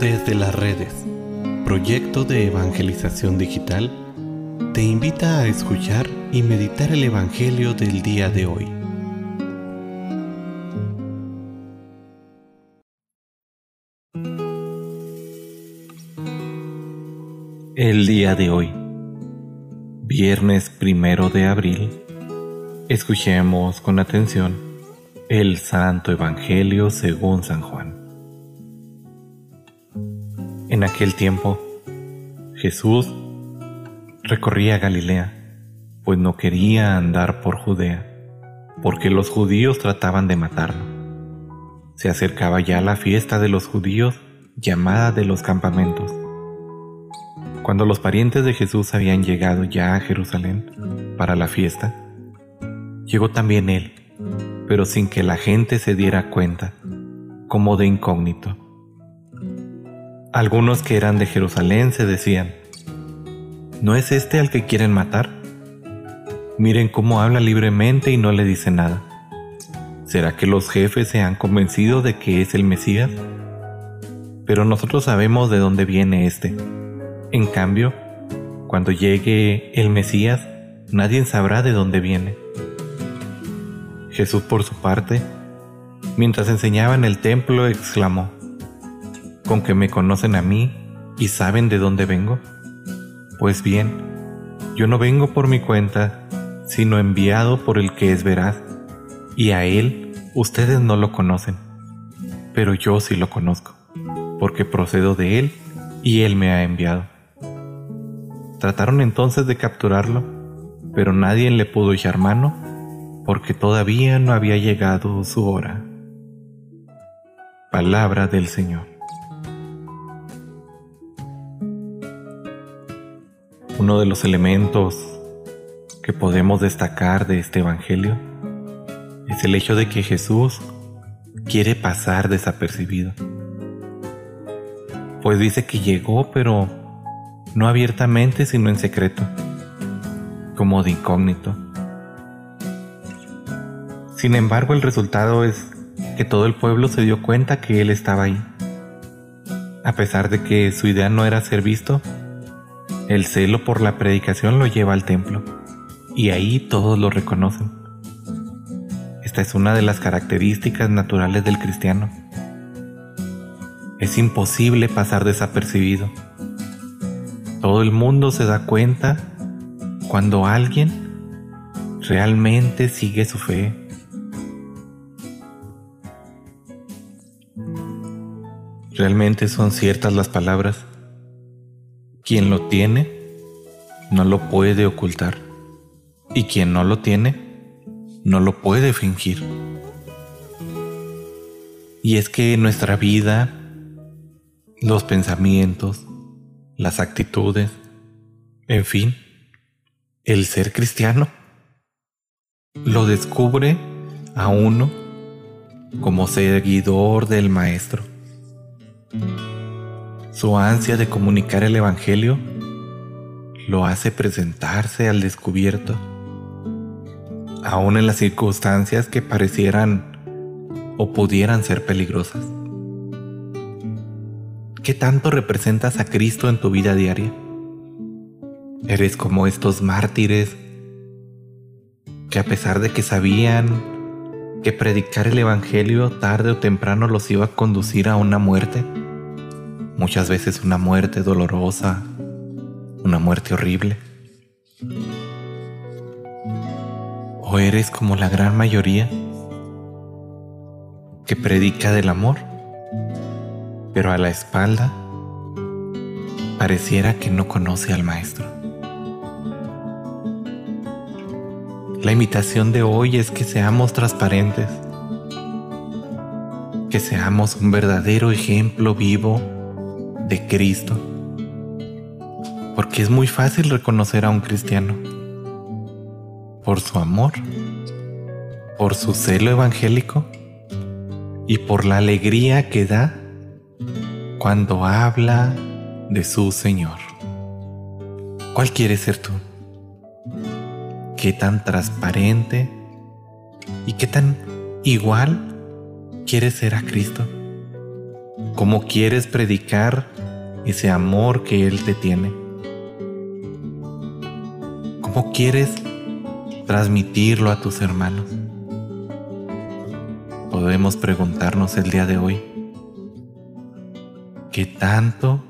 Desde las redes, proyecto de evangelización digital, te invita a escuchar y meditar el Evangelio del día de hoy. El día de hoy, viernes primero de abril, escuchemos con atención el Santo Evangelio según San Juan. En aquel tiempo, Jesús recorría Galilea, pues no quería andar por Judea, porque los judíos trataban de matarlo. Se acercaba ya la fiesta de los judíos, llamada de los campamentos. Cuando los parientes de Jesús habían llegado ya a Jerusalén para la fiesta, llegó también él, pero sin que la gente se diera cuenta, como de incógnito. Algunos que eran de Jerusalén se decían, ¿no es este al que quieren matar? Miren cómo habla libremente y no le dice nada. ¿Será que los jefes se han convencido de que es el Mesías? Pero nosotros sabemos de dónde viene este. En cambio, cuando llegue el Mesías, nadie sabrá de dónde viene. Jesús, por su parte, mientras enseñaba en el templo, exclamó, con que me conocen a mí y saben de dónde vengo? Pues bien, yo no vengo por mi cuenta, sino enviado por el que es veraz, y a él ustedes no lo conocen, pero yo sí lo conozco, porque procedo de él y él me ha enviado. Trataron entonces de capturarlo, pero nadie le pudo echar mano, porque todavía no había llegado su hora. Palabra del Señor. Uno de los elementos que podemos destacar de este Evangelio es el hecho de que Jesús quiere pasar desapercibido. Pues dice que llegó, pero no abiertamente, sino en secreto, como de incógnito. Sin embargo, el resultado es que todo el pueblo se dio cuenta que Él estaba ahí. A pesar de que su idea no era ser visto, el celo por la predicación lo lleva al templo, y ahí todos lo reconocen. Esta es una de las características naturales del cristiano. Es imposible pasar desapercibido. Todo el mundo se da cuenta cuando alguien realmente sigue su fe. Realmente son ciertas las palabras quien lo tiene no lo puede ocultar y quien no lo tiene no lo puede fingir. Y es que nuestra vida, los pensamientos, las actitudes, en fin, el ser cristiano, lo descubre a uno como seguidor del Maestro. Su ansia de comunicar el Evangelio lo hace presentarse al descubierto, aun en las circunstancias que parecieran o pudieran ser peligrosas. ¿Qué tanto representas a Cristo en tu vida diaria? Eres como estos mártires que a pesar de que sabían que predicar el Evangelio tarde o temprano los iba a conducir a una muerte, muchas veces una muerte dolorosa, una muerte horrible. ¿O eres como la gran mayoría que predica del amor, pero a la espalda pareciera que no conoce al Maestro? La invitación de hoy es que seamos transparentes, que seamos un verdadero ejemplo vivo de Cristo. Porque es muy fácil reconocer a un cristiano por su amor, por su celo evangélico y por la alegría que da cuando habla de su Señor. ¿Cuál quieres ser tú? ¿Qué tan transparente y qué tan igual quieres ser a Cristo? ¿Cómo quieres predicar ese amor que Él te tiene? ¿Cómo quieres transmitirlo a tus hermanos? Podemos preguntarnos el día de hoy, ¿qué tanto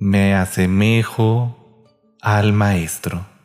me asemejo al Maestro?